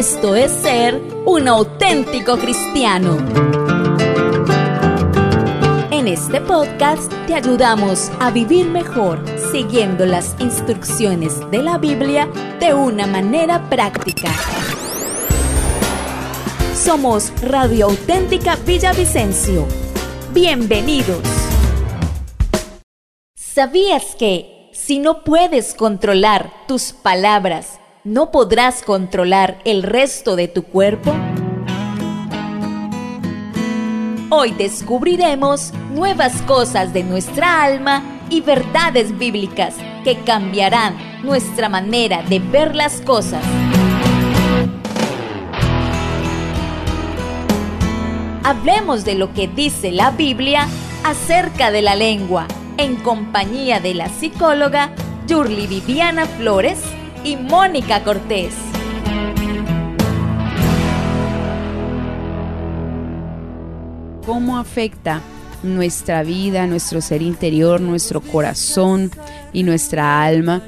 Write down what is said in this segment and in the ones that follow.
Esto es ser un auténtico cristiano. En este podcast te ayudamos a vivir mejor siguiendo las instrucciones de la Biblia de una manera práctica. Somos Radio Auténtica Villavicencio. Bienvenidos. ¿Sabías que si no puedes controlar tus palabras, no podrás controlar el resto de tu cuerpo? Hoy descubriremos nuevas cosas de nuestra alma y verdades bíblicas que cambiarán nuestra manera de ver las cosas. Hablemos de lo que dice la Biblia acerca de la lengua en compañía de la psicóloga Yurli Viviana Flores y Mónica Cortés. ¿Cómo afecta nuestra vida, nuestro ser interior, nuestro corazón y nuestra alma?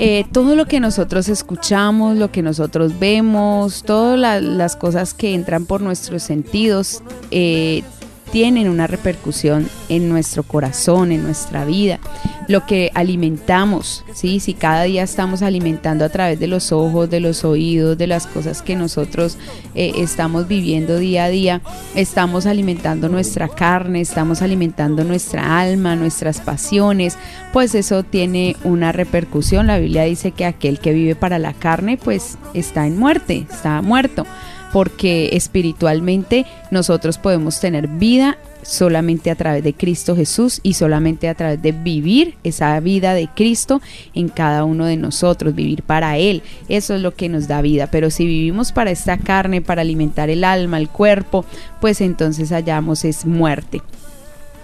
Eh, todo lo que nosotros escuchamos, lo que nosotros vemos, todas las cosas que entran por nuestros sentidos, eh, tienen una repercusión en nuestro corazón, en nuestra vida. Lo que alimentamos, ¿sí? si cada día estamos alimentando a través de los ojos, de los oídos, de las cosas que nosotros eh, estamos viviendo día a día, estamos alimentando nuestra carne, estamos alimentando nuestra alma, nuestras pasiones, pues eso tiene una repercusión. La Biblia dice que aquel que vive para la carne, pues está en muerte, está muerto porque espiritualmente nosotros podemos tener vida solamente a través de Cristo Jesús y solamente a través de vivir esa vida de Cristo en cada uno de nosotros, vivir para Él. Eso es lo que nos da vida. Pero si vivimos para esta carne, para alimentar el alma, el cuerpo, pues entonces hallamos es muerte.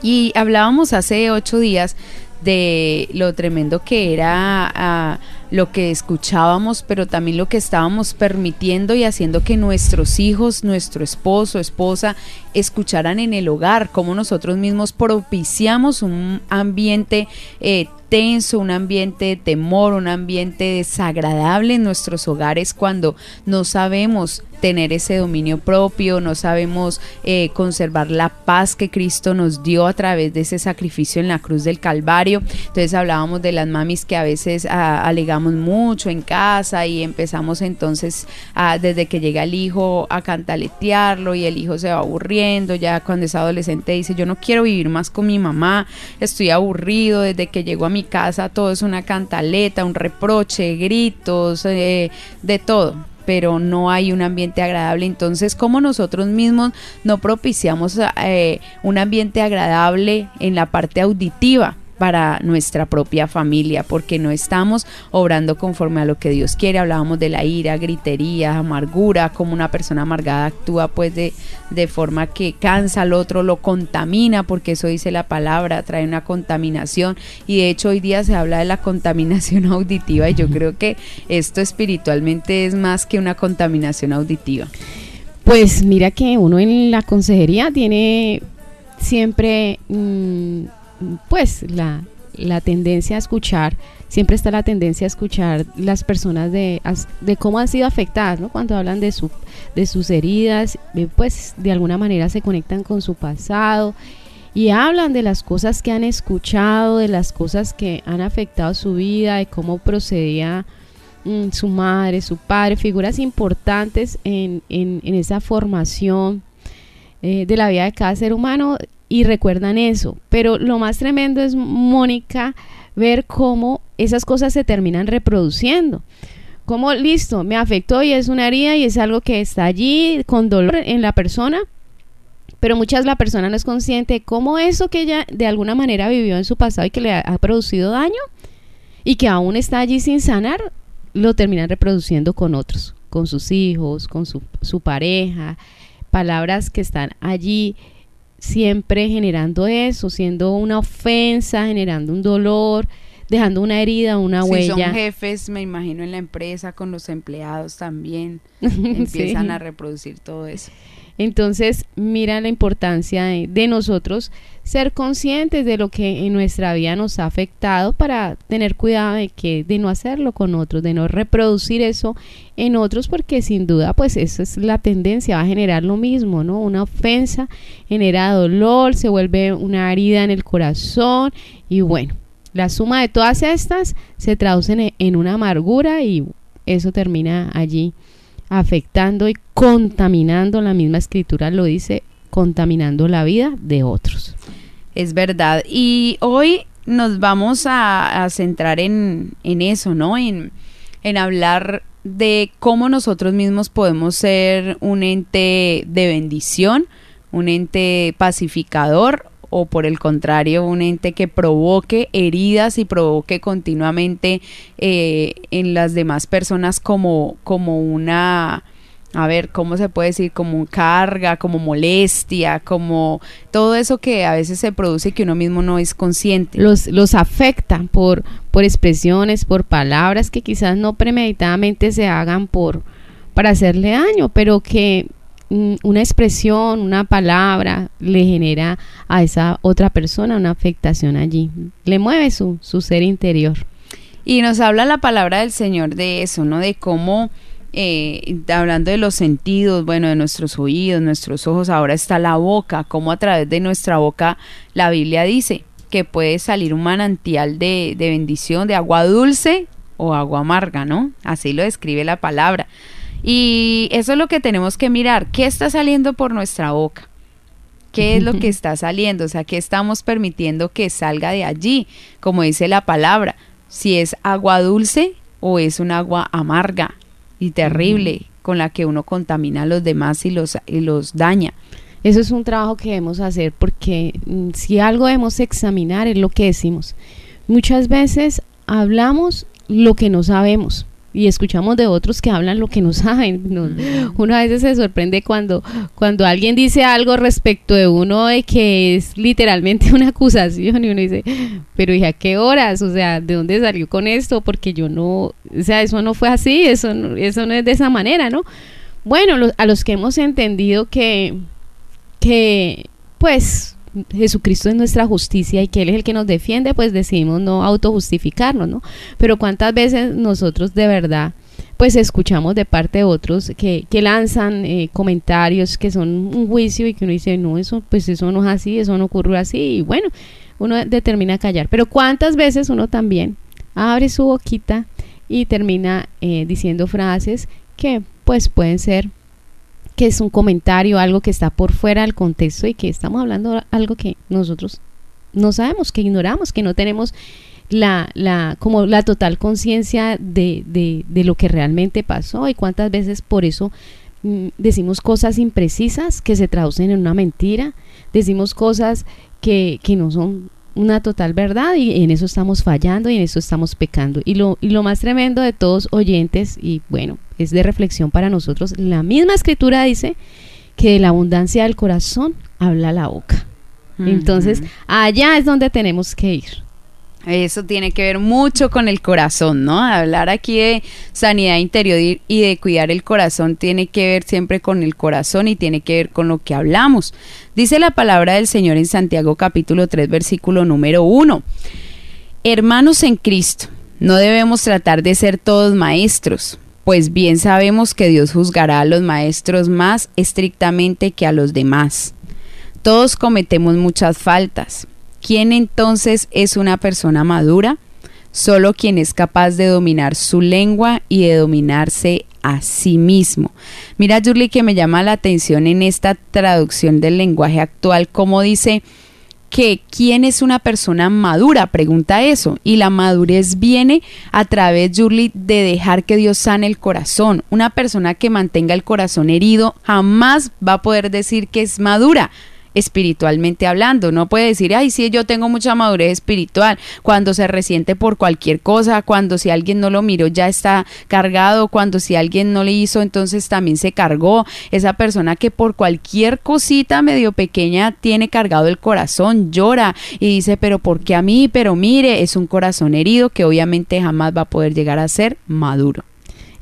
Y hablábamos hace ocho días de lo tremendo que era ah, lo que escuchábamos, pero también lo que estábamos permitiendo y haciendo que nuestros hijos, nuestro esposo, esposa, escucharan en el hogar, como nosotros mismos propiciamos un ambiente eh, tenso, un ambiente de temor, un ambiente desagradable en nuestros hogares cuando no sabemos tener ese dominio propio, no sabemos eh, conservar la paz que Cristo nos dio a través de ese sacrificio en la cruz del Calvario. Entonces hablábamos de las mamis que a veces ah, alegamos mucho en casa y empezamos entonces desde que llega el hijo a cantaletearlo y el hijo se va aburriendo, ya cuando es adolescente dice yo no quiero vivir más con mi mamá, estoy aburrido, desde que llego a mi casa todo es una cantaleta, un reproche, gritos, eh, de todo pero no hay un ambiente agradable. Entonces, ¿cómo nosotros mismos no propiciamos eh, un ambiente agradable en la parte auditiva? Para nuestra propia familia, porque no estamos obrando conforme a lo que Dios quiere. Hablábamos de la ira, gritería, amargura, como una persona amargada actúa pues de, de forma que cansa al otro, lo contamina, porque eso dice la palabra, trae una contaminación. Y de hecho hoy día se habla de la contaminación auditiva y yo creo que esto espiritualmente es más que una contaminación auditiva. Pues mira que uno en la consejería tiene siempre... Mm, pues la, tendencia a escuchar, siempre está la tendencia a escuchar las personas de, de cómo han sido afectadas, ¿no? Cuando hablan de, su, de sus heridas, eh, pues de alguna manera se conectan con su pasado y hablan de las cosas que han escuchado, de las cosas que han afectado su vida, de cómo procedía mm, su madre, su padre, figuras importantes en, en, esa formación eh, de la vida de cada ser humano y recuerdan eso. Pero lo más tremendo es, Mónica, ver cómo esas cosas se terminan reproduciendo. Como listo, me afectó y es una herida y es algo que está allí con dolor en la persona, pero muchas la persona no es consciente de cómo eso que ella de alguna manera vivió en su pasado y que le ha, producido daño y que aún está allí sin sanar, lo terminan reproduciendo con otros, con sus hijos, con su, su pareja, palabras que están allí siempre generando eso, siendo una ofensa, generando un dolor, dejando una herida, una si huella. son jefes, me imagino en la empresa, con los empleados también, empiezan Sí. a reproducir todo eso. Entonces, mira la importancia de, nosotros ser conscientes de lo que en nuestra vida nos ha afectado para tener cuidado de que de no hacerlo con otros, de no reproducir eso en otros, porque sin duda, pues esa es la tendencia, va a generar lo mismo, ¿no? Una ofensa genera dolor, se vuelve una herida en el corazón y bueno, la suma de todas estas se traducen en, en una amargura y eso termina allí afectando y contaminando, la misma escritura lo dice, contaminando la vida de otros. Es verdad. Y hoy nos vamos a, centrar en, en eso, ¿no? En, en hablar de cómo nosotros mismos podemos ser un ente de bendición, un ente pacificador o por el contrario, un ente que provoque heridas y provoque continuamente eh, en las demás personas como, como una, a ver, ¿cómo se puede decir? Como carga, como molestia, como todo eso que a veces se produce y que uno mismo no es consciente. Los, los afecta por, por expresiones, por palabras que quizás no premeditadamente se hagan por, para hacerle daño, pero que una expresión, una palabra le genera a esa otra persona una afectación allí, le mueve su, su ser interior. Y nos habla la palabra del Señor de eso, ¿no? De cómo, eh, hablando de los sentidos, bueno, de nuestros oídos, nuestros ojos, ahora está la boca, cómo a través de nuestra boca la Biblia dice que puede salir un manantial de, de bendición, de agua dulce o agua amarga, ¿no? Así lo describe la palabra. Y eso es lo que tenemos que mirar, ¿qué está saliendo por nuestra boca? ¿Qué es lo que está saliendo? O sea, ¿qué estamos permitiendo que salga de allí? Como dice la palabra, si es agua dulce o es un agua amarga y terrible con la que uno contamina a los demás y los, y los daña. Eso es un trabajo que debemos hacer porque mm, si algo debemos examinar es lo que decimos. Muchas veces hablamos lo que no sabemos y escuchamos de otros que hablan lo que no saben. No, uno a veces se sorprende cuando, cuando alguien dice algo respecto de uno de que es literalmente una acusación y uno dice, pero ¿y a qué horas? O sea, ¿de dónde salió con esto? Porque yo no, o sea, eso no fue así, eso no, eso no es de esa manera, ¿no? Bueno, los- a los que hemos entendido que, que pues Jesucristo es nuestra justicia y que Él es el que nos defiende, pues decidimos no autojustificarnos, ¿no? Pero cuántas veces nosotros de verdad pues escuchamos de parte de otros que, que lanzan eh, comentarios que son un juicio y que uno dice, no, eso pues eso no es así, eso no ocurrió así y bueno, uno determina callar. Pero cuántas veces uno también abre su boquita y termina eh, diciendo frases que pues pueden ser que es un comentario, algo que está por fuera del contexto y que estamos hablando algo que nosotros no sabemos, que ignoramos, que no tenemos la, la, como la total conciencia de, de, de lo que realmente pasó y cuántas veces por eso mm, decimos cosas imprecisas que se traducen en una mentira, decimos cosas que, que no son una total verdad y en eso estamos fallando y en eso estamos pecando. Y lo, y lo más tremendo de todos oyentes, y bueno, es de reflexión para nosotros, la misma escritura dice que de la abundancia del corazón habla la boca. Entonces, allá es donde tenemos que ir. Eso tiene que ver mucho con el corazón, ¿no? Hablar aquí de sanidad interior y y de cuidar el corazón tiene que ver siempre con el corazón y tiene que ver con lo que hablamos. Dice la palabra del Señor en Santiago capítulo 3 versículo número 1. Hermanos en Cristo, no debemos tratar de ser todos maestros, pues bien sabemos que Dios juzgará a los maestros más estrictamente que a los demás. Todos cometemos muchas faltas. ¿Quién entonces es una persona madura? Solo quien es capaz de dominar su lengua y de dominarse a sí mismo. Mira, Julie, que me llama la atención en esta traducción del lenguaje actual, como dice que quién es una persona madura, pregunta eso. Y la madurez viene a través, Julie, de dejar que Dios sane el corazón. Una persona que mantenga el corazón herido jamás va a poder decir que es madura. Espiritualmente hablando. No puede decir, ay, sí, yo tengo mucha madurez espiritual, cuando se resiente por cualquier cosa, cuando si alguien no lo miró ya está cargado, cuando si alguien no le hizo entonces también se cargó. Esa persona que por cualquier cosita medio pequeña tiene cargado el corazón, llora y dice, pero ¿por qué a mí? Pero mire, es un corazón herido que obviamente jamás va a poder llegar a ser maduro.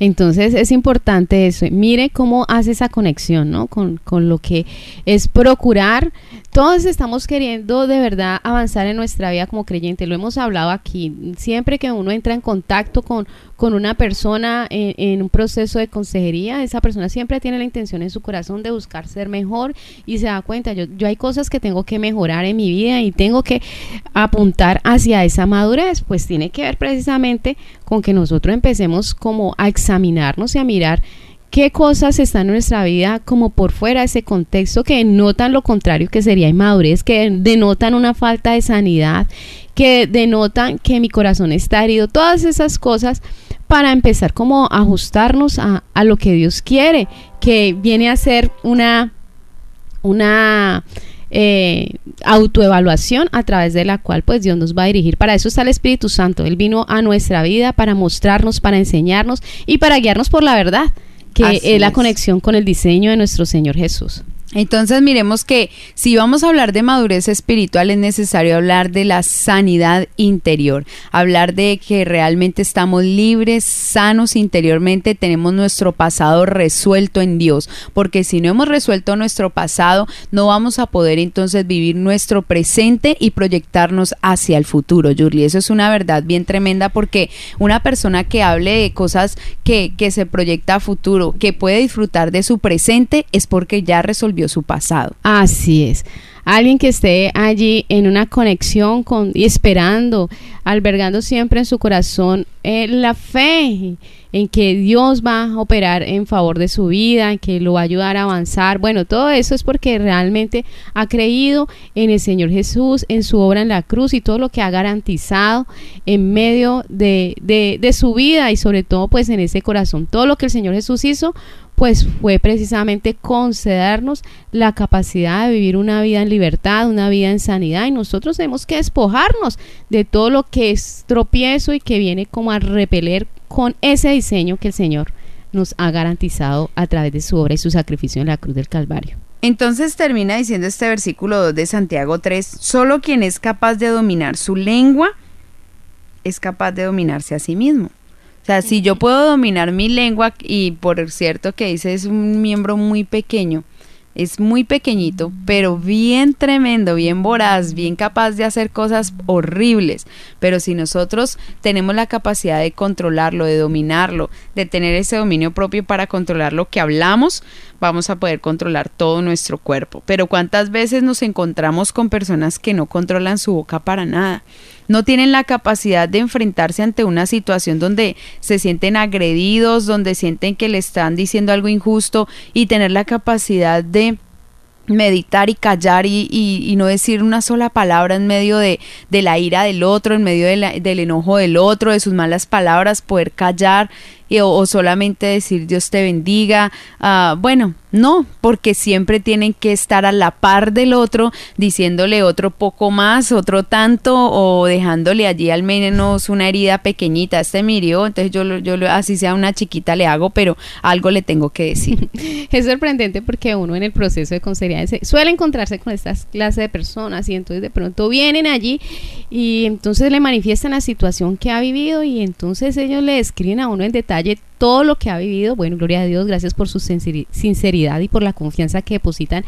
Entonces es importante eso. Mire cómo hace esa conexión, ¿no? Con, con, lo que es procurar. Todos estamos queriendo de verdad avanzar en nuestra vida como creyente. Lo hemos hablado aquí. Siempre que uno entra en contacto con, con una persona en, un proceso de consejería, esa persona siempre tiene la intención en su corazón de buscar ser mejor y se da cuenta, yo, yo hay cosas que tengo que mejorar en mi vida y tengo que apuntar hacia esa madurez, pues tiene que ver precisamente con que nosotros empecemos como a examinarnos y a mirar qué cosas están en nuestra vida como por fuera de ese contexto que denotan lo contrario que sería inmadurez, que denotan una falta de sanidad, que denotan que mi corazón está herido, todas esas cosas para empezar como a ajustarnos a, lo que Dios quiere, que viene a ser una, una eh, autoevaluación a través de la cual pues Dios nos va a dirigir. Para eso está el Espíritu Santo. Él vino a nuestra vida para mostrarnos, para enseñarnos y para guiarnos por la verdad, que es la conexión con el diseño de nuestro Señor Jesús. Entonces miremos que si vamos a hablar de madurez espiritual es necesario hablar de la sanidad interior, hablar de que realmente estamos libres, sanos interiormente, tenemos nuestro pasado resuelto en Dios, porque si no hemos resuelto nuestro pasado no vamos a poder entonces vivir nuestro presente y proyectarnos hacia el futuro, Julie. Eso es una verdad bien tremenda porque una persona que hable de cosas que, que se proyecta a futuro, que puede disfrutar de su presente, es porque ya resolvió su pasado. Así es. Alguien que esté allí en una conexión con y esperando, albergando siempre en su corazón eh, la fe en que Dios va a operar en favor de su vida, en que lo va a ayudar a avanzar. Bueno, todo eso es porque realmente ha creído en el Señor Jesús, en su obra en la cruz y todo lo que ha garantizado en medio de, de, de su vida y sobre todo pues en ese corazón. Todo lo que el Señor Jesús hizo pues fue precisamente concedernos la capacidad de vivir una vida en libertad, una vida en sanidad y nosotros tenemos que despojarnos de todo lo que es tropiezo y que viene como a repeler con ese diseño que el Señor nos ha garantizado a través de su obra y su sacrificio en la cruz del Calvario. Entonces termina diciendo este versículo 2 de Santiago 3, solo quien es capaz de dominar su lengua es capaz de dominarse a sí mismo. O sea, si yo puedo dominar mi lengua, y por cierto que dice es un miembro muy pequeño, es muy pequeñito, pero bien tremendo, bien voraz, bien capaz de hacer cosas horribles. Pero si nosotros tenemos la capacidad de controlarlo, de dominarlo, de tener ese dominio propio para controlar lo que hablamos, vamos a poder controlar todo nuestro cuerpo. Pero ¿cuántas veces nos encontramos con personas que no controlan su boca para nada? No tienen la capacidad de enfrentarse ante una situación donde se sienten agredidos, donde sienten que le están diciendo algo injusto y tener la capacidad de meditar y callar y, no decir una sola palabra en medio de, la ira del otro, en medio del enojo del otro, de sus malas palabras, poder callar o, solamente decir Dios te bendiga. Ah, bueno, no, porque siempre tienen que estar a la par del otro, diciéndole otro poco más, otro tanto, o dejándole allí al menos una herida pequeñita. Este mirió, entonces yo, yo así sea una chiquita le hago, pero algo le tengo que decir. es sorprendente porque uno en el proceso de consejería suele encontrarse con estas clases de personas y entonces de pronto vienen allí y entonces le manifiestan la situación que ha vivido y entonces ellos le escriben a uno en detalle todo lo que ha vivido. Bueno, gloria a Dios, gracias por su sinceridad y por la confianza que depositan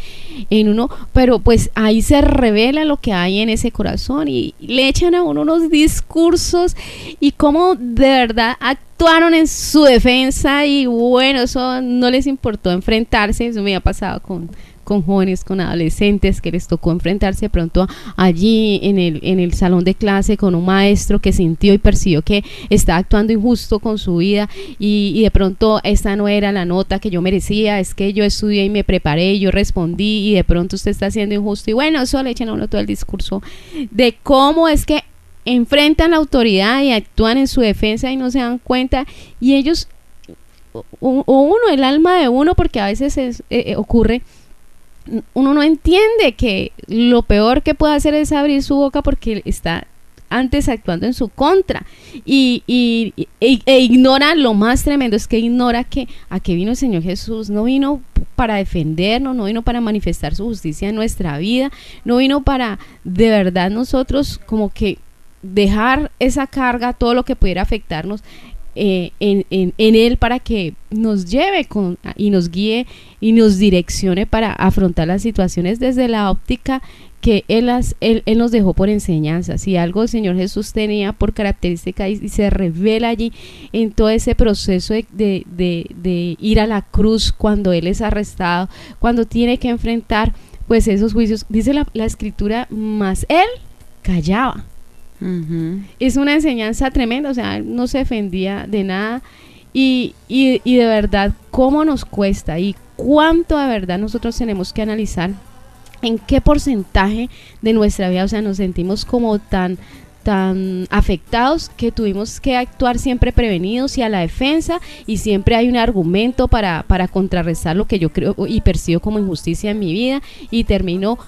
en uno. Pero pues ahí se revela lo que hay en ese corazón y le echan a uno unos discursos y cómo de verdad actuaron en su defensa y bueno, eso no les importó enfrentarse. Eso me ha pasado con con jóvenes, con adolescentes que les tocó enfrentarse pronto allí en el, en el salón de clase con un maestro que sintió y percibió que está actuando injusto con su vida y, de pronto esta no era la nota que yo merecía, es que yo estudié y me preparé, yo respondí y de pronto usted está siendo injusto. Y bueno, eso le echan a uno todo el discurso de cómo es que enfrentan la autoridad y actúan en su defensa y no se dan cuenta y ellos o, uno, el alma de uno, porque a veces eh, eh, ocurre uno no entiende que lo peor que puede hacer es abrir su boca porque está antes actuando en su contra. Y, e, e, ignora lo más tremendo es que ignora que a qué vino el Señor Jesús. No vino para defendernos no vino para manifestar su justicia en nuestra vida no vino para de verdad nosotros como que dejar esa carga todo lo que pudiera afectarnos eh, en, en, en, Él para que nos lleve con, y nos guíe y nos direccione para afrontar las situaciones desde la óptica que él, él, él, nos dejó por enseñanza. Si algo el Señor Jesús tenía por característica y, se revela allí en todo ese proceso de, de, de, ir a la cruz cuando Él es arrestado, cuando tiene que enfrentar pues esos juicios, dice la, la escritura, más Él callaba. Es una enseñanza tremenda, o sea, no se defendía de nada. Y, y, y, de verdad, cómo nos cuesta y cuánto de verdad nosotros tenemos que analizar en qué porcentaje de nuestra vida, o sea, nos sentimos como tan tan afectados que tuvimos que actuar siempre prevenidos y a la defensa y siempre hay un argumento para, para contrarrestar lo que yo creo y percibo como injusticia en mi vida. Y termino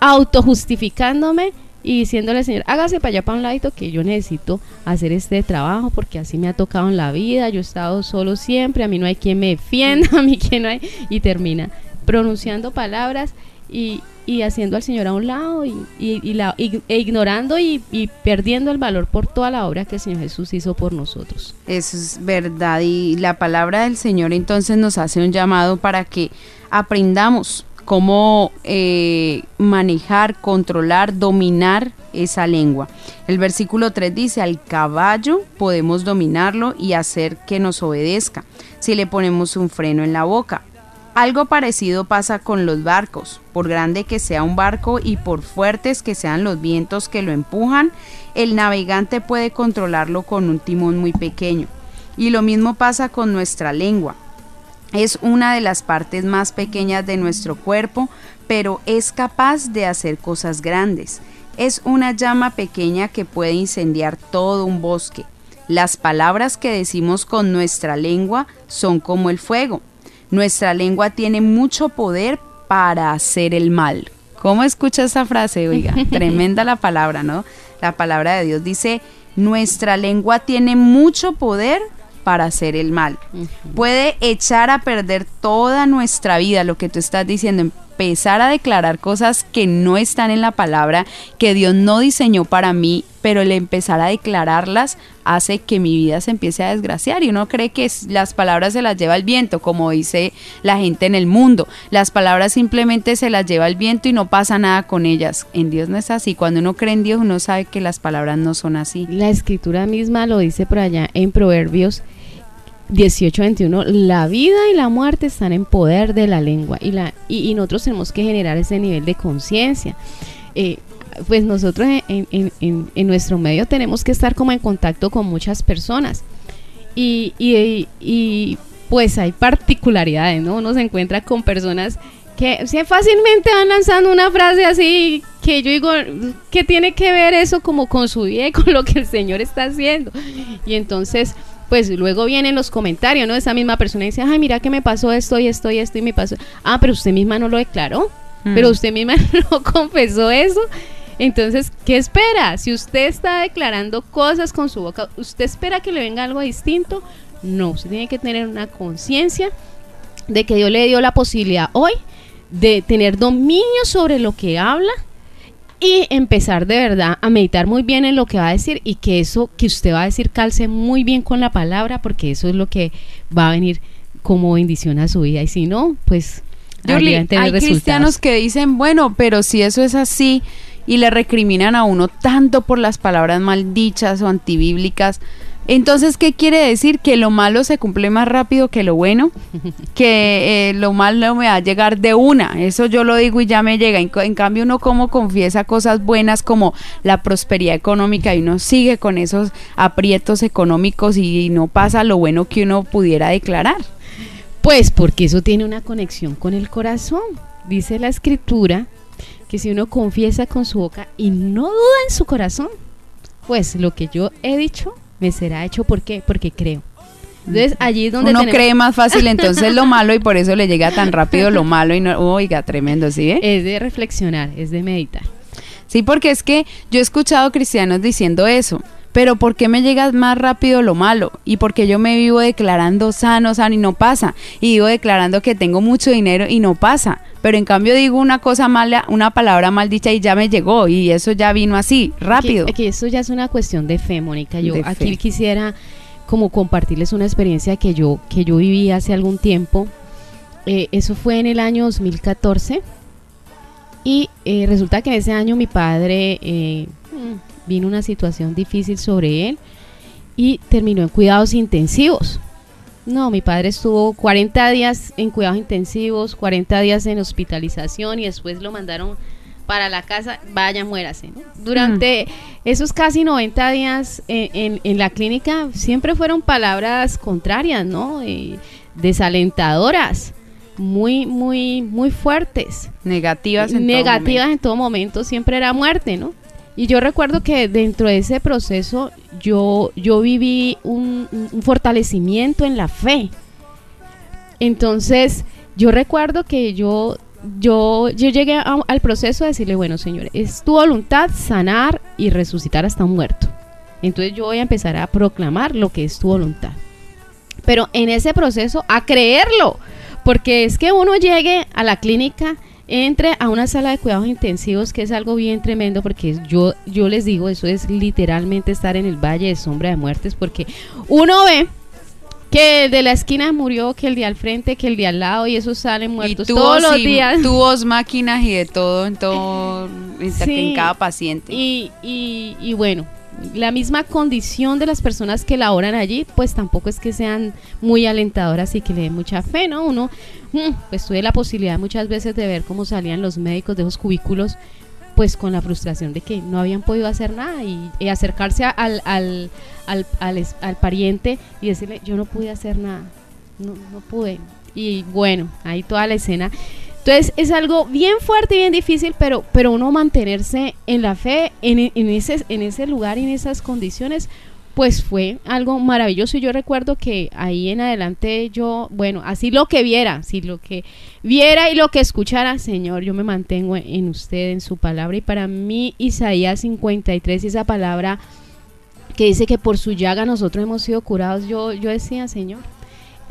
autojustificándome y diciéndole Señor, hágase para allá para un ladito que yo necesito hacer este trabajo porque así me ha tocado en la vida, yo he estado solo siempre, a mí no hay quien me defienda, a mí quien no hay, y termina pronunciando palabras y, y haciendo al Señor a un lado y, y, la, e ignorando y, perdiendo el valor por toda la obra que el Señor Jesús hizo por nosotros. Eso es verdad y la palabra del Señor entonces nos hace un llamado para que aprendamos cómo eh, manejar, controlar, dominar esa lengua. El versículo 3 dice, al caballo podemos dominarlo y hacer que nos obedezca si le ponemos un freno en la boca. Algo parecido pasa con los barcos. Por grande que sea un barco y por fuertes que sean los vientos que lo empujan, el navegante puede controlarlo con un timón muy pequeño. Y lo mismo pasa con nuestra lengua. Es una de las partes más pequeñas de nuestro cuerpo, pero es capaz de hacer cosas grandes. Es una llama pequeña que puede incendiar todo un bosque. Las palabras que decimos con nuestra lengua son como el fuego. Nuestra lengua tiene mucho poder para hacer el mal. ¿Cómo escucha esa frase? Oiga, tremenda la palabra, ¿no? La palabra de Dios dice, nuestra lengua tiene mucho poder para hacer el mal. Puede echar a perder toda nuestra vida, lo que tú estás diciendo, empezar a declarar cosas que no están en la palabra, que Dios no diseñó para mí, pero el empezar a declararlas hace que mi vida se empiece a desgraciar y uno cree que las palabras se las lleva el viento, como dice la gente en el mundo. Las palabras simplemente se las lleva el viento y no pasa nada con ellas. En Dios no es así. Cuando uno cree en Dios, uno sabe que las palabras no son así. La escritura misma lo dice por allá en Proverbios 18-21, la vida y la muerte están en poder de la lengua y, la, y, nosotros tenemos que generar ese nivel de conciencia. Eh, pues nosotros en, en, en, nuestro medio tenemos que estar como en contacto con muchas personas y, y, pues hay particularidades, ¿no? Uno se encuentra con personas que fácilmente van lanzando una frase así que yo digo, ¿qué tiene que ver eso como con su vida con lo que el Señor está haciendo? Y entonces pues luego vienen los comentarios, ¿no? Esa misma persona dice, ay, mira que me pasó esto y esto y esto y me pasó. Ah, pero usted misma no lo declaró, mm. pero usted misma no confesó eso. Entonces, ¿qué espera? Si usted está declarando cosas con su boca, ¿usted espera que le venga algo distinto? No, usted tiene que tener una conciencia de que Dios le dio la posibilidad hoy de tener dominio sobre lo que habla y empezar de verdad a meditar muy bien en lo que va a decir y que eso que usted va a decir calce muy bien con la palabra porque eso es lo que va a venir como bendición a su vida. Y si no, pues hay cristianos que dicen, bueno, pero si eso es así y le recriminan a uno tanto por las palabras maldichas o antibíblicas, entonces, ¿qué quiere decir? Que lo malo se cumple más rápido que lo bueno, que eh, lo malo me va a llegar de una, eso yo lo digo y ya me llega. En, cambio, uno como confiesa cosas buenas como la prosperidad económica y uno sigue con esos aprietos económicos y no pasa lo bueno que uno pudiera declarar. Pues porque eso tiene una conexión con el corazón. Dice la escritura que si uno confiesa con su boca y no duda en su corazón, pues lo que yo he dicho me será hecho. ¿Por qué? Porque creo. Entonces allí es donde uno tenemos- cree más fácil entonces lo malo y por eso le llega tan rápido lo malo y no, oiga, tremendo, ¿sí es de reflexionar, es de meditar. Sí, porque es que yo he escuchado cristianos diciendo eso. Pero ¿por qué me llega más rápido lo malo? Y porque yo me vivo declarando sano, sano y no pasa. Y vivo declarando que tengo mucho dinero y no pasa. Pero en cambio digo una cosa mala, una palabra mal dicha y ya me llegó. Y eso ya vino así, rápido. Que, que eso ya es una cuestión de fe, Mónica. Yo De aquí fe. quisiera como compartirles una experiencia que yo, que yo viví hace algún tiempo. Eh, eso fue en el año 2014. Y eh, resulta que en ese año mi padre eh, mm, vino una situación difícil sobre él y terminó en cuidados intensivos. No, mi padre estuvo 40 días en cuidados intensivos, 40 días en hospitalización y después lo mandaron para la casa, vaya, muérase. ¿no? Durante esos casi 90 días en, en- en la clínica siempre fueron palabras contrarias, ¿no? Desalentadoras, muy, muy, muy fuertes Negativas en todo negativas momento. en todo momento siempre era muerte, ¿no? Y yo recuerdo que dentro de ese proceso yo, yo viví un, fortalecimiento en la fe. Entonces, yo recuerdo que yo, yo, yo llegué a- al proceso de decirle, bueno, Señor, es tu voluntad sanar y resucitar hasta un muerto. Entonces yo voy a empezar a proclamar lo que es tu voluntad. Pero en ese proceso, a creerlo, porque es que uno llegue a la clínica, entre a una sala de cuidados intensivos, que es algo bien tremendo, porque yo, yo les digo, eso es literalmente estar en el valle de sombra de muertes, porque uno ve que el de la esquina murió, que el de al frente, que el de al lado, y esos salen Y muertos tubos, todos los y- días. tubos, máquinas y de todo, en todo, en, Sí. en cada paciente. Y, y, y bueno, la misma condición de las personas que laboran allí, pues tampoco es que sean muy alentadoras y que le den mucha fe, ¿no? Uno, mm, pues tuve la posibilidad muchas veces de ver cómo salían los médicos de esos cubículos, pues con la frustración de que no habían podido hacer nada y, acercarse al, al, al, al pariente y decirle, yo no pude hacer nada, no, no pude. Y bueno, ahí toda la escena. Entonces es algo bien fuerte y bien difícil, pero, pero uno mantenerse en la fe, en, ese, en ese lugar en esas condiciones, pues fue algo maravilloso. Y yo recuerdo que ahí en adelante yo, bueno, así lo que viera, así lo que viera y lo que escuchara, Señor, yo me mantengo en usted, en su palabra. Y para mí, Isaías 53, esa palabra que dice que por su llaga nosotros hemos sido curados, yo, yo decía, Señor,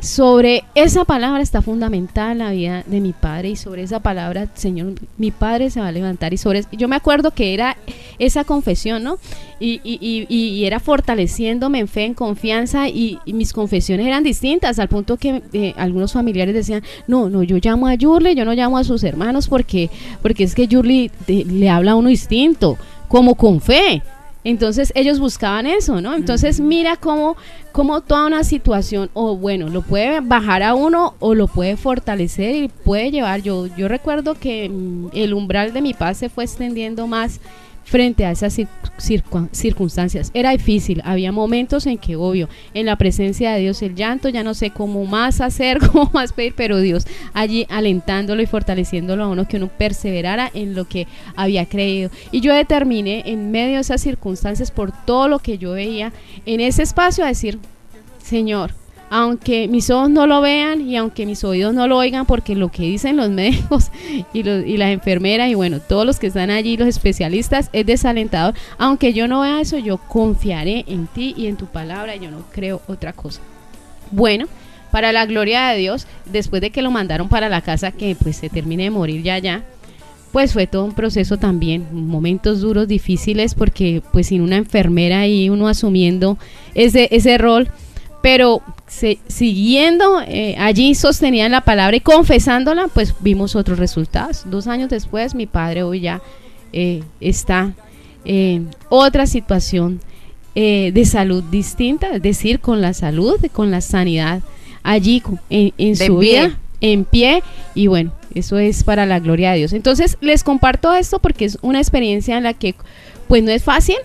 sobre esa palabra está fundamentada la vida de mi padre y sobre esa palabra, Señor, mi padre se va a levantar y sobre yo me acuerdo que era esa confesión, ¿no? Y, y, y, y era fortaleciéndome en fe, en confianza y, mis confesiones eran distintas al punto que eh, algunos familiares decían, no, no, yo llamo a Yurli, yo no llamo a sus hermanos porque, porque es que Yurli le habla a uno distinto, como con fe. Entonces ellos buscaban eso, ¿no? Entonces mira cómo, cómo toda una situación, o bueno, lo puede bajar a uno o lo puede fortalecer y puede llevar. Yo, yo recuerdo que mm, el umbral de mi paz se fue extendiendo más frente a esas cir- circun- circunstancias. Era difícil, había momentos en que, obvio, en la presencia de Dios el llanto, ya no sé cómo más hacer, cómo más pedir, pero Dios allí alentándolo y fortaleciéndolo a uno que uno perseverara en lo que había creído. Y yo determiné en medio de esas circunstancias, por todo lo que yo veía, en ese espacio a decir, Señor, aunque mis ojos no lo vean y aunque mis oídos no lo oigan, porque lo que dicen los médicos y, los, y las enfermeras y bueno, todos los que están allí, los especialistas, es desalentador. Aunque yo no vea eso, yo confiaré en ti y en tu palabra, yo no creo otra cosa. Bueno, para la gloria de Dios, después de que lo mandaron para la casa, que pues se termine de morir ya ya, pues fue todo un proceso también, momentos duros, difíciles, porque pues sin una enfermera y uno asumiendo ese, ese rol, pero se- siguiendo eh, allí sostenían la palabra y confesándola, pues vimos otros resultados. Dos años después, mi padre hoy ya eh, está en otra situación eh, de salud distinta, es decir, con la salud, con la sanidad allí en, su pie. vida, en pie, y bueno, eso es para la gloria de Dios. Entonces, les comparto esto porque es una experiencia en la que, pues, no es fácil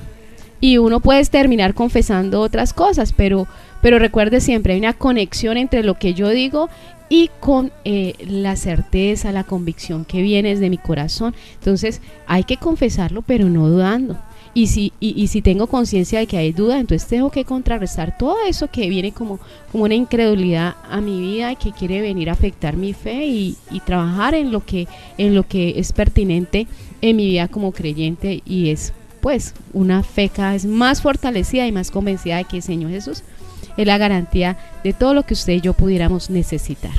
y uno puede terminar confesando otras cosas, pero, pero recuerde siempre, hay una conexión entre lo que yo digo y con eh, la certeza, la convicción que viene desde mi corazón. Entonces, hay que confesarlo, pero no dudando. Y si, y, si tengo conciencia de que hay duda, entonces tengo que contrarrestar todo eso que viene como, como una incredulidad a mi vida y que quiere venir a afectar mi fe y, trabajar en lo, que, en lo que es pertinente en mi vida como creyente y es pues una fe cada vez más fortalecida y más convencida de que el Señor Jesús es la garantía de todo lo que usted y yo pudiéramos necesitar.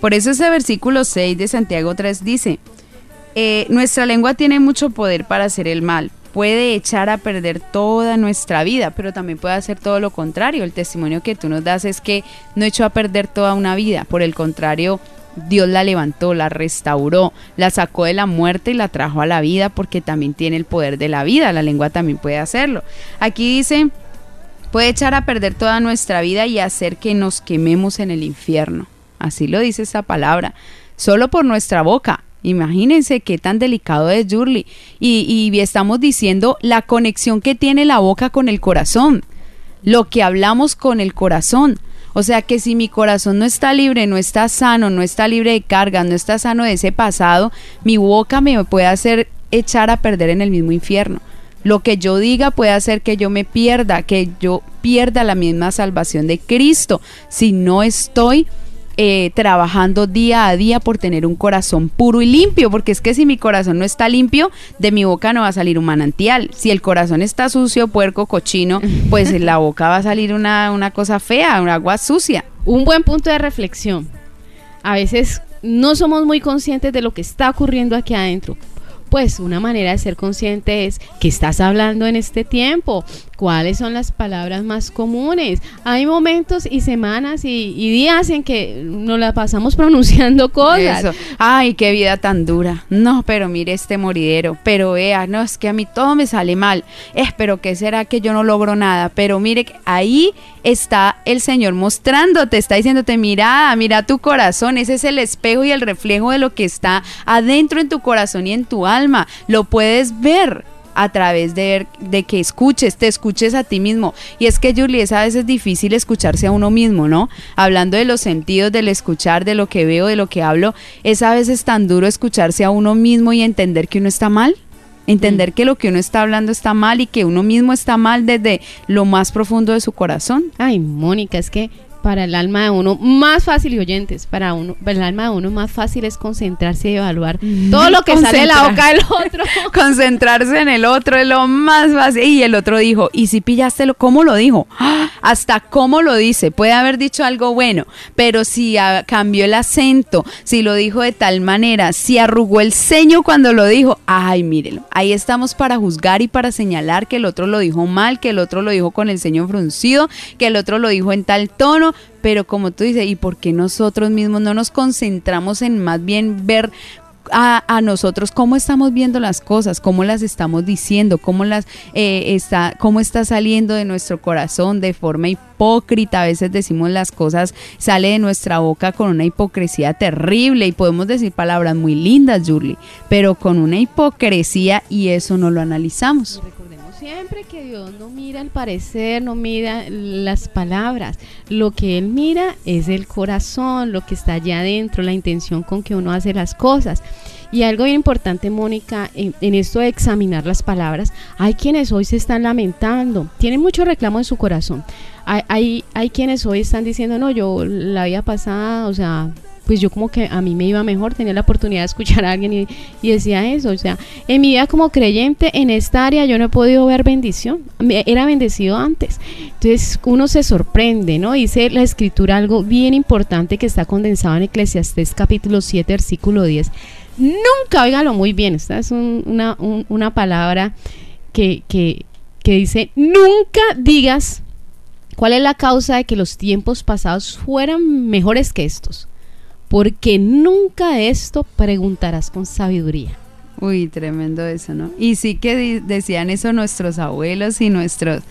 Por eso ese versículo 6 de Santiago 3 dice, eh, nuestra lengua tiene mucho poder para hacer el mal, puede echar a perder toda nuestra vida, pero también puede hacer todo lo contrario. El testimonio que tú nos das es que no echó a perder toda una vida, por el contrario, Dios la levantó, la restauró, la sacó de la muerte y la trajo a la vida porque también tiene el poder de la vida, la lengua también puede hacerlo. Aquí dice, puede echar a perder toda nuestra vida y hacer que nos quememos en el infierno. Así lo dice esa palabra, solo por nuestra boca. Imagínense qué tan delicado es Jurly. Y, y estamos diciendo la conexión que tiene la boca con el corazón, lo que hablamos con el corazón. O sea que si mi corazón no está libre, no está sano, no está libre de cargas, no está sano de ese pasado, mi boca me puede hacer echar a perder en el mismo infierno. Lo que yo diga puede hacer que yo me pierda, que yo pierda la misma salvación de Cristo si no estoy eh, trabajando día a día por tener un corazón puro y limpio, porque es que si mi corazón no está limpio, de mi boca no va a salir un manantial. Si el corazón está sucio, puerco, cochino, pues en la boca va a salir una, una cosa fea, un agua sucia. Un buen punto de reflexión. A veces no somos muy conscientes de lo que está ocurriendo aquí adentro pues una manera de ser consciente es que estás hablando en este tiempo, cuáles son las palabras más comunes. Hay momentos y semanas y, días en que nos la pasamos pronunciando cosas. Ay, qué vida tan dura. No, pero mire este moridero. Pero vea, no, es que a mí todo me sale mal. Es, pero ¿qué será que yo no logro nada? Pero mire, ahí está el Señor mostrándote, está diciéndote, mira, mira tu corazón. Ese es el espejo y el reflejo de lo que está adentro en tu corazón y en tu alma. Lo puedes ver a través de, de que escuches, te escuches a ti mismo. Y es que, Julie, es a veces difícil escucharse a uno mismo, ¿no? Hablando de los sentidos, del escuchar, de lo que veo, de lo que hablo, es a veces tan duro escucharse a uno mismo y entender que uno está mal. Entender mm. que lo que uno está hablando está mal y que uno mismo está mal desde lo más profundo de su corazón. Ay, Mónica, es que para el alma de uno más fácil y oyentes, para uno, para el alma de uno más fácil es concentrarse y evaluar todo lo que sale de la boca del otro. Concentrarse en el otro es lo más fácil. Y el otro dijo, ¿y si pillaste lo, cómo lo dijo? Hasta cómo lo dice. Puede haber dicho algo bueno, pero si cambió el acento, si lo dijo de tal manera, si arrugó el ceño cuando lo dijo, ay, mírelo. Ahí estamos para juzgar y para señalar que el otro lo dijo mal, que el otro lo dijo con el ceño fruncido, que el otro lo dijo en tal tono pero como tú dices, ¿y por qué nosotros mismos no nos concentramos en más bien ver a, nosotros cómo estamos viendo las cosas, cómo las estamos diciendo, cómo las eh, está, cómo está saliendo de nuestro corazón de forma hipócrita. A veces decimos las cosas, sale de nuestra boca con una hipocresía terrible y podemos decir palabras muy lindas, Julie, pero con una hipocresía y eso no lo analizamos siempre que Dios no mira el parecer, no mira las palabras. Lo que Él mira es el corazón, lo que está allá adentro, la intención con que uno hace las cosas. Y algo bien importante, Mónica, en, esto de examinar las palabras, hay quienes hoy se están lamentando, tienen mucho reclamo en su corazón. Hay, hay, hay quienes hoy están diciendo, no, yo la vida pasada, o sea, pues yo como que a mí me iba mejor, tenía la oportunidad de escuchar a alguien y, decía eso, o sea, en mi vida como creyente en esta área yo no he podido ver bendición, era bendecido antes, entonces uno se sorprende, ¿no? Dice la escritura algo bien importante que está condensado en Eclesiastés capítulo 7, versículo 10, nunca, óigalo muy bien, esta es una, una palabra que, que, que dice, nunca digas cuál es la causa de que los tiempos pasados fueran mejores que estos porque nunca esto preguntarás con sabiduría. Uy, tremendo eso, ¿no? Y sí que decían eso nuestros abuelos y nuestros,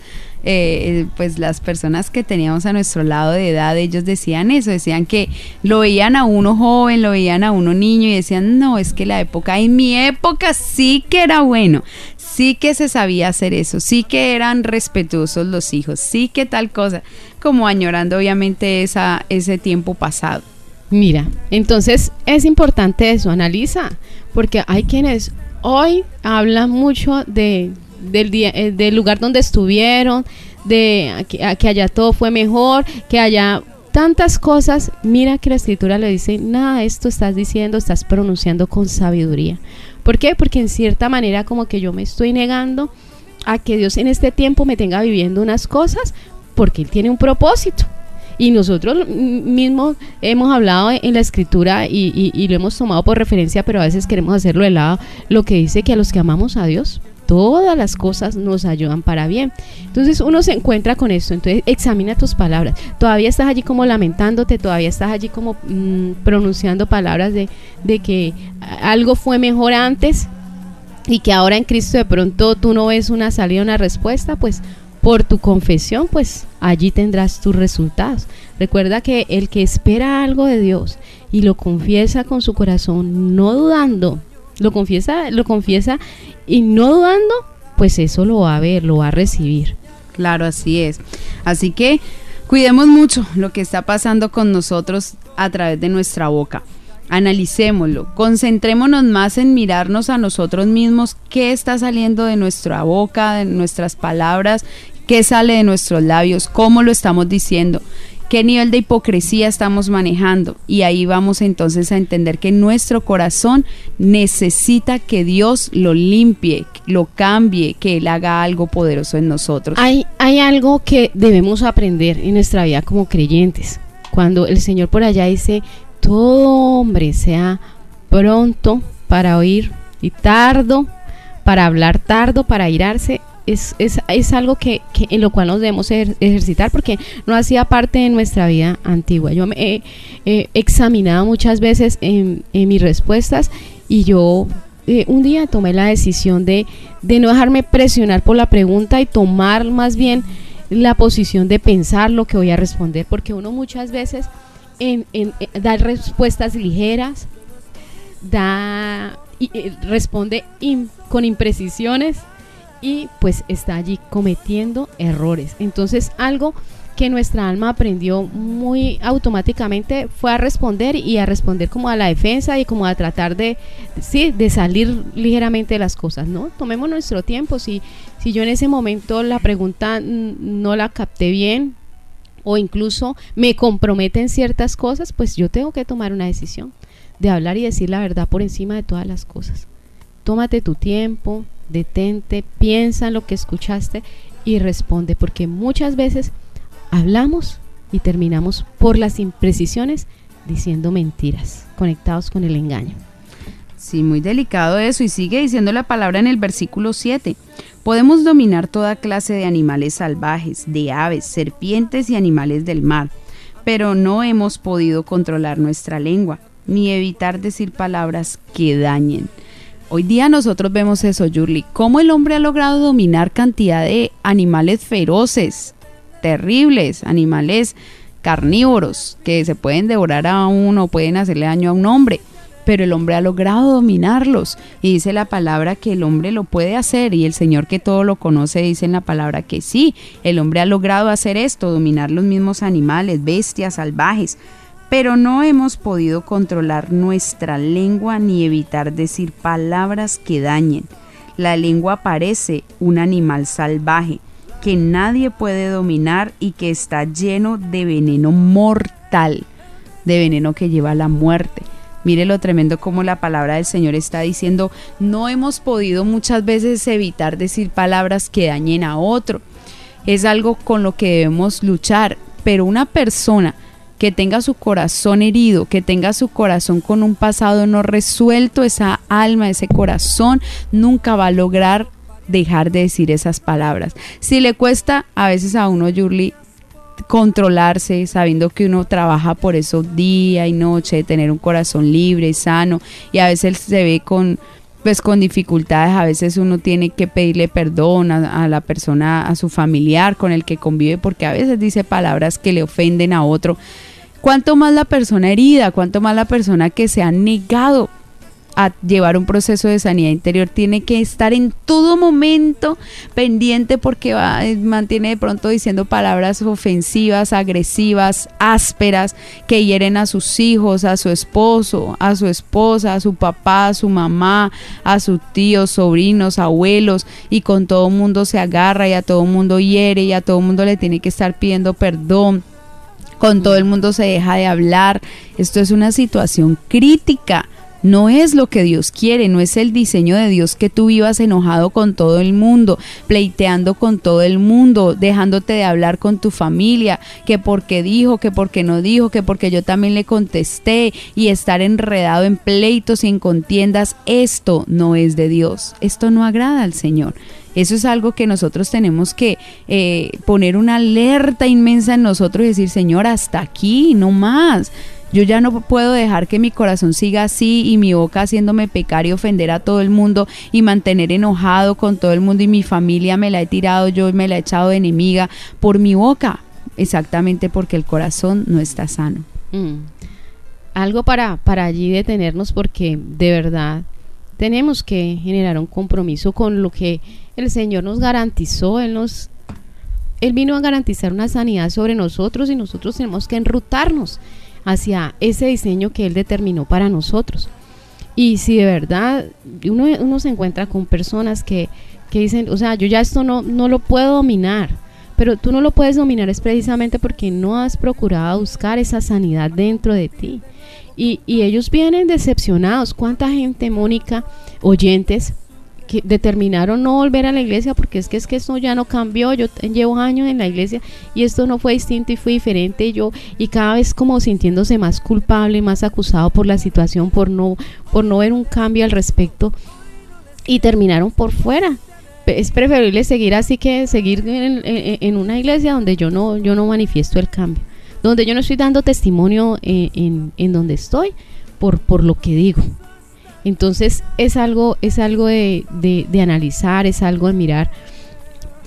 eh, pues las personas que teníamos a nuestro lado de edad, ellos decían eso, decían que lo veían a uno joven, lo veían a uno niño y decían, no, es que la época, en mi época sí que era bueno, sí que se sabía hacer eso, sí que eran respetuosos los hijos, sí que tal cosa, como añorando obviamente esa, ese tiempo pasado. Mira, entonces es importante eso, analiza, porque hay quienes hoy hablan mucho de, del, día, eh, del lugar donde estuvieron, de que, que allá todo fue mejor, que allá tantas cosas, mira que la escritura le dice, nada, esto estás diciendo, estás pronunciando con sabiduría. ¿Por qué? Porque en cierta manera como que yo me estoy negando a que Dios en este tiempo me tenga viviendo unas cosas porque Él tiene un propósito. Y nosotros mismos hemos hablado en la escritura y, lo hemos tomado por referencia, pero a veces queremos hacerlo de lado, lo que dice que a los que amamos a Dios, todas las cosas nos ayudan para bien. Entonces uno se encuentra con esto, entonces examina tus palabras. Todavía estás allí como lamentándote, todavía estás allí como mm, pronunciando palabras de, de que algo fue mejor antes y que ahora en Cristo de pronto tú no ves una salida, una respuesta, pues por tu confesión, pues allí tendrás tus resultados. Recuerda que el que espera algo de Dios y lo confiesa con su corazón, no dudando, lo confiesa, lo confiesa y no dudando, pues eso lo va a ver, lo va a recibir. Claro, así es. Así que cuidemos mucho lo que está pasando con nosotros a través de nuestra boca. Analicémoslo, concentrémonos más en mirarnos a nosotros mismos, qué está saliendo de nuestra boca, de nuestras palabras, qué sale de nuestros labios, cómo lo estamos diciendo qué nivel de hipocresía estamos manejando. Y ahí vamos entonces a entender que nuestro corazón necesita que Dios lo limpie, lo cambie, que Él haga algo poderoso en nosotros. Hay, hay algo que debemos aprender en nuestra vida como creyentes. Cuando el Señor por allá dice, todo hombre sea pronto para oír y tardo para hablar, tardo para irarse, es, es, es algo que, que, en lo cual nos debemos ejercitar porque no hacía parte de nuestra vida antigua. Yo me he, examinado muchas veces en, mis respuestas y yo eh, un día tomé la decisión de, de no dejarme presionar por la pregunta y tomar más bien la posición de pensar lo que voy a responder porque uno muchas veces en, en, da respuestas ligeras, da y, eh, responde con imprecisiones y pues está allí cometiendo errores. Entonces algo que nuestra alma aprendió muy automáticamente fue a responder y a responder como a la defensa y como a tratar de sí, de salir ligeramente de las cosas, ¿no? Tomemos nuestro tiempo, si si yo en ese momento la pregunta no la capté bien o incluso me compromete en ciertas cosas, pues yo tengo que tomar una decisión de hablar y decir la verdad por encima de todas las cosas. Tómate tu tiempo, detente, piensa en lo que escuchaste y responde, porque muchas veces hablamos y terminamos por las imprecisiones diciendo mentiras, conectados con el engaño. Sí, muy delicado eso y sigue diciendo la palabra en el versículo 7. Podemos dominar toda clase de animales salvajes, de aves, serpientes y animales del mar, pero no hemos podido controlar nuestra lengua, ni evitar decir palabras que dañen. Hoy día nosotros vemos eso, Yurli, cómo el hombre ha logrado dominar cantidad de animales feroces, terribles, animales carnívoros, que se pueden devorar a uno, pueden hacerle daño a un hombre, pero el hombre ha logrado dominarlos. Y dice la palabra que el hombre lo puede hacer y el Señor que todo lo conoce dice en la palabra que sí, el hombre ha logrado hacer esto, dominar los mismos animales, bestias, salvajes pero no hemos podido controlar nuestra lengua ni evitar decir palabras que dañen. La lengua parece un animal salvaje que nadie puede dominar y que está lleno de veneno mortal, de veneno que lleva a la muerte. Mire lo tremendo como la palabra del Señor está diciendo, no hemos podido muchas veces evitar decir palabras que dañen a otro. Es algo con lo que debemos luchar, pero una persona que tenga su corazón herido, que tenga su corazón con un pasado no resuelto, esa alma, ese corazón, nunca va a lograr dejar de decir esas palabras. Si le cuesta a veces a uno, Yurli, controlarse, sabiendo que uno trabaja por eso día y noche, tener un corazón libre y sano, y a veces se ve con pues con dificultades, a veces uno tiene que pedirle perdón a, a, la persona, a su familiar con el que convive, porque a veces dice palabras que le ofenden a otro. Cuanto más la persona herida, cuanto más la persona que se ha negado a llevar un proceso de sanidad interior tiene que estar en todo momento pendiente porque va, eh, mantiene de pronto diciendo palabras ofensivas, agresivas, ásperas, que hieren a sus hijos, a su esposo, a su esposa, a su papá, a su mamá, a sus tíos, sobrinos, abuelos, y con todo mundo se agarra y a todo mundo hiere y a todo mundo le tiene que estar pidiendo perdón con todo el mundo se deja de hablar. Esto es una situación crítica no es lo que Dios quiere, no es el diseño de Dios que tú vivas enojado con todo el mundo, pleiteando con todo el mundo, dejándote de hablar con tu familia, que porque dijo, que porque no dijo, que porque yo también le contesté y estar enredado en pleitos y en contiendas. Esto no es de Dios, esto no agrada al Señor. Eso es algo que nosotros tenemos que eh, poner una alerta inmensa en nosotros y decir, Señor, hasta aquí, no más. Yo ya no puedo dejar que mi corazón siga así y mi boca haciéndome pecar y ofender a todo el mundo y mantener enojado con todo el mundo y mi familia me la he tirado yo me la he echado de enemiga por mi boca, exactamente porque el corazón no está sano. Mm. Algo para, para allí detenernos porque de verdad tenemos que generar un compromiso con lo que el Señor nos garantizó, Él nos él vino a garantizar una sanidad sobre nosotros y nosotros tenemos que enrutarnos hacia ese diseño que Él determinó para nosotros. Y si de verdad uno, se encuentra con personas que, que, dicen, o sea, yo ya esto no, no lo puedo dominar, pero tú no lo puedes dominar es precisamente porque no has procurado buscar esa sanidad dentro de ti. Y, y ellos vienen decepcionados. ¿Cuánta gente, Mónica, oyentes, que determinaron no volver a la iglesia porque es que es que esto ya no cambió, yo llevo años en la iglesia y esto no fue distinto y fue diferente. Y yo y cada vez como sintiéndose más culpable, más acusado por la situación, por no por no ver un cambio al respecto. Y terminaron por fuera. Es preferible seguir así que seguir en, una iglesia donde yo no yo no manifiesto el cambio, donde yo no estoy dando testimonio en, en donde estoy por lo que digo. Entonces es algo, es algo de, analizar, es algo de mirar.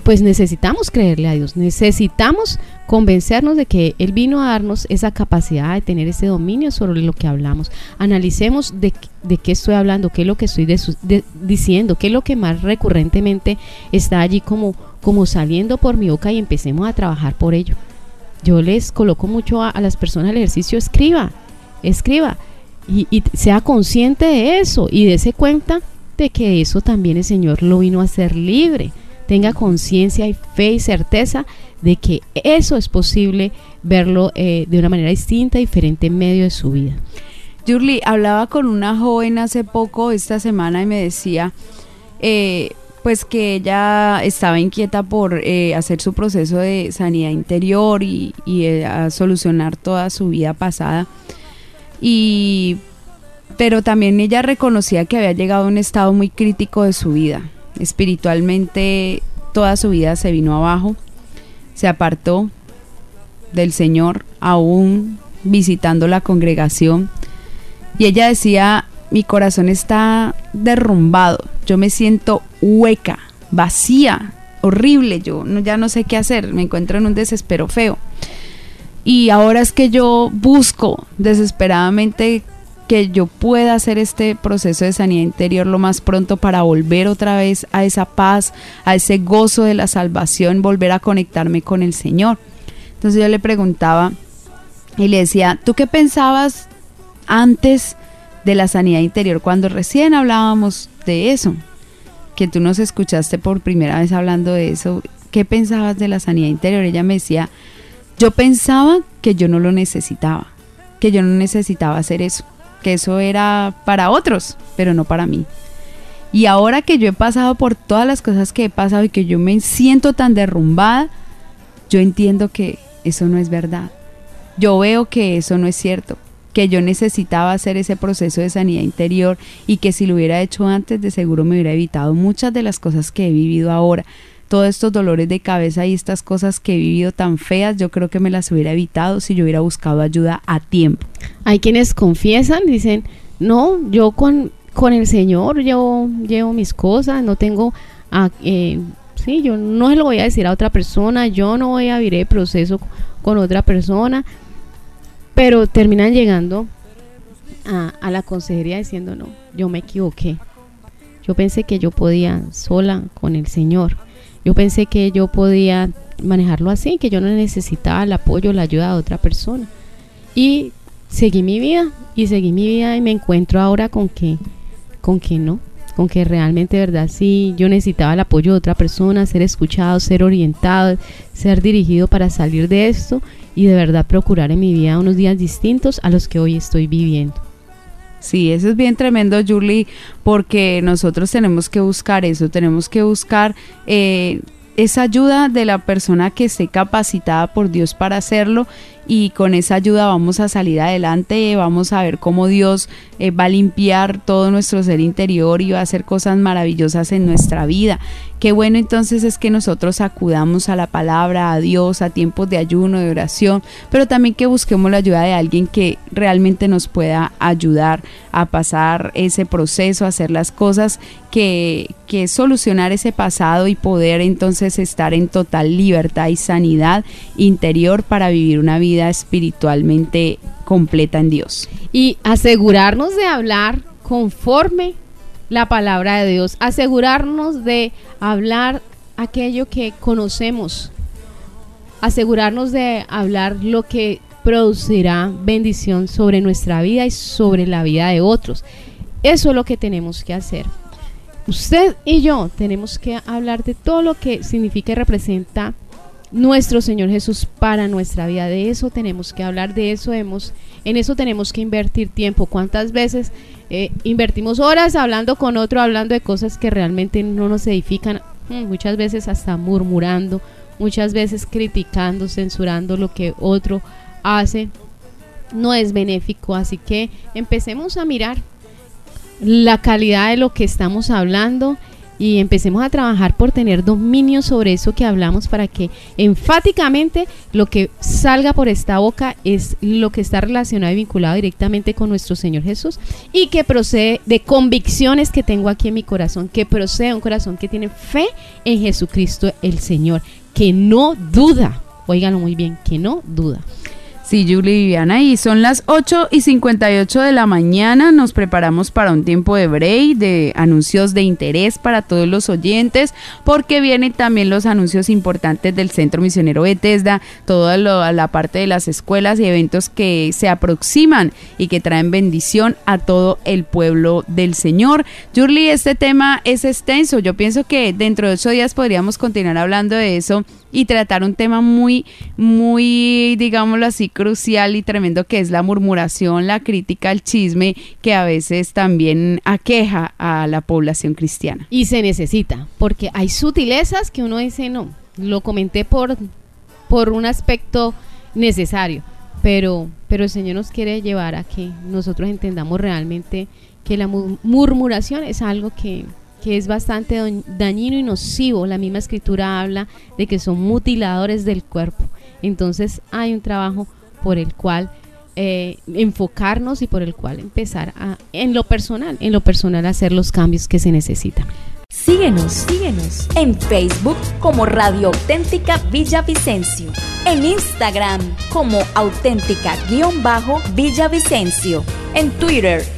Pues necesitamos creerle a Dios, necesitamos convencernos de que Él vino a darnos esa capacidad de tener ese dominio sobre lo que hablamos. Analicemos de, de qué estoy hablando, qué es lo que estoy diciendo, qué es lo que más recurrentemente está allí como saliendo por mi boca y empecemos a trabajar por ello. Yo les coloco mucho a, las personas el ejercicio, escriba, escriba y, sea consciente de eso y dése cuenta de que eso también el Señor lo vino a hacer libre. Tenga conciencia y fe y certeza de que eso es posible verlo eh, de una manera distinta, diferente en medio de su vida. Yurli, hablaba con una joven hace poco, esta semana, y me decía, eh, pues que ella estaba inquieta por eh, hacer su proceso de sanidad interior y, y a solucionar toda su vida pasada y pero también ella reconocía que había llegado a un estado muy crítico de su vida. Espiritualmente toda su vida se vino abajo, se apartó del Señor, aún visitando la congregación. Y ella decía, mi corazón está derrumbado, yo me siento hueca, vacía, horrible, yo ya no sé qué hacer, me encuentro en un desespero feo. Y ahora es que yo busco desesperadamente que yo pueda hacer este proceso de sanidad interior lo más pronto para volver otra vez a esa paz, a ese gozo de la salvación, volver a conectarme con el Señor. Entonces yo le preguntaba y le decía, ¿tú qué pensabas antes de la sanidad interior cuando recién hablábamos de eso? Que tú nos escuchaste por primera vez hablando de eso. ¿Qué pensabas de la sanidad interior? Ella me decía, yo pensaba que yo no lo necesitaba, que yo no necesitaba hacer eso, que eso era para otros, pero no para mí. Y ahora que yo he pasado por todas las cosas que he pasado y que yo me siento tan derrumbada, yo entiendo que eso no es verdad. Yo veo que eso no es cierto, que yo necesitaba hacer ese proceso de sanidad interior y que si lo hubiera hecho antes de seguro me hubiera evitado muchas de las cosas que he vivido ahora todos estos dolores de cabeza y estas cosas que he vivido tan feas, yo creo que me las hubiera evitado si yo hubiera buscado ayuda a tiempo. Hay quienes confiesan, dicen, no, yo con, con el Señor yo llevo mis cosas, no tengo, a, eh, sí, yo no se lo voy a decir a otra persona, yo no voy a vivir el proceso con otra persona, pero terminan llegando a, la consejería diciendo, no, yo me equivoqué. Yo pensé que yo podía sola con el Señor. Yo pensé que yo podía manejarlo así, que yo no necesitaba el apoyo, la ayuda de otra persona. Y seguí mi vida y seguí mi vida y me encuentro ahora con que, con que no, con que realmente, verdad, sí, yo necesitaba el apoyo de otra persona, ser escuchado, ser orientado, ser dirigido para salir de esto y de verdad procurar en mi vida unos días distintos a los que hoy estoy viviendo. Sí, eso es bien tremendo, Julie, porque nosotros tenemos que buscar eso, tenemos que buscar eh, esa ayuda de la persona que esté capacitada por Dios para hacerlo y con esa ayuda vamos a salir adelante, vamos a ver cómo Dios eh, va a limpiar todo nuestro ser interior y va a hacer cosas maravillosas en nuestra vida. Qué bueno entonces es que nosotros acudamos a la palabra, a Dios, a tiempos de ayuno, de oración, pero también que busquemos la ayuda de alguien que realmente nos pueda ayudar a pasar ese proceso, a hacer las cosas que, que solucionar ese pasado y poder entonces estar en total libertad y sanidad interior para vivir una vida espiritualmente completa en Dios. Y asegurarnos de hablar conforme la palabra de Dios, asegurarnos de hablar aquello que conocemos, asegurarnos de hablar lo que producirá bendición sobre nuestra vida y sobre la vida de otros. Eso es lo que tenemos que hacer. Usted y yo tenemos que hablar de todo lo que significa y representa nuestro Señor Jesús para nuestra vida. De eso tenemos que hablar, de eso hemos, en eso tenemos que invertir tiempo. ¿Cuántas veces eh, invertimos horas hablando con otro, hablando de cosas que realmente no nos edifican? Hmm, muchas veces hasta murmurando, muchas veces criticando, censurando lo que otro hace. No es benéfico, así que empecemos a mirar la calidad de lo que estamos hablando y empecemos a trabajar por tener dominio sobre eso que hablamos para que enfáticamente lo que salga por esta boca es lo que está relacionado y vinculado directamente con nuestro Señor Jesús y que procede de convicciones que tengo aquí en mi corazón, que procede de un corazón que tiene fe en Jesucristo el Señor, que no duda, óiganlo muy bien, que no duda. Sí, Julie y Viviana, y son las 8 y 58 de la mañana. Nos preparamos para un tiempo de break, de anuncios de interés para todos los oyentes, porque vienen también los anuncios importantes del Centro Misionero Bethesda, toda la parte de las escuelas y eventos que se aproximan y que traen bendición a todo el pueblo del Señor. Julie, este tema es extenso. Yo pienso que dentro de ocho días podríamos continuar hablando de eso y tratar un tema muy, muy, digámoslo así, crucial y tremendo que es la murmuración, la crítica, el chisme que a veces también aqueja a la población cristiana. Y se necesita, porque hay sutilezas que uno dice, no, lo comenté por, por un aspecto necesario, pero, pero el Señor nos quiere llevar a que nosotros entendamos realmente que la murmuración es algo que que es bastante dañino y nocivo. La misma escritura habla de que son mutiladores del cuerpo. Entonces hay un trabajo por el cual eh, enfocarnos y por el cual empezar a, en lo personal, en lo personal hacer los cambios que se necesitan. Síguenos, síguenos en Facebook como Radio Auténtica Villavicencio, en Instagram como auténtica-villavicencio, en Twitter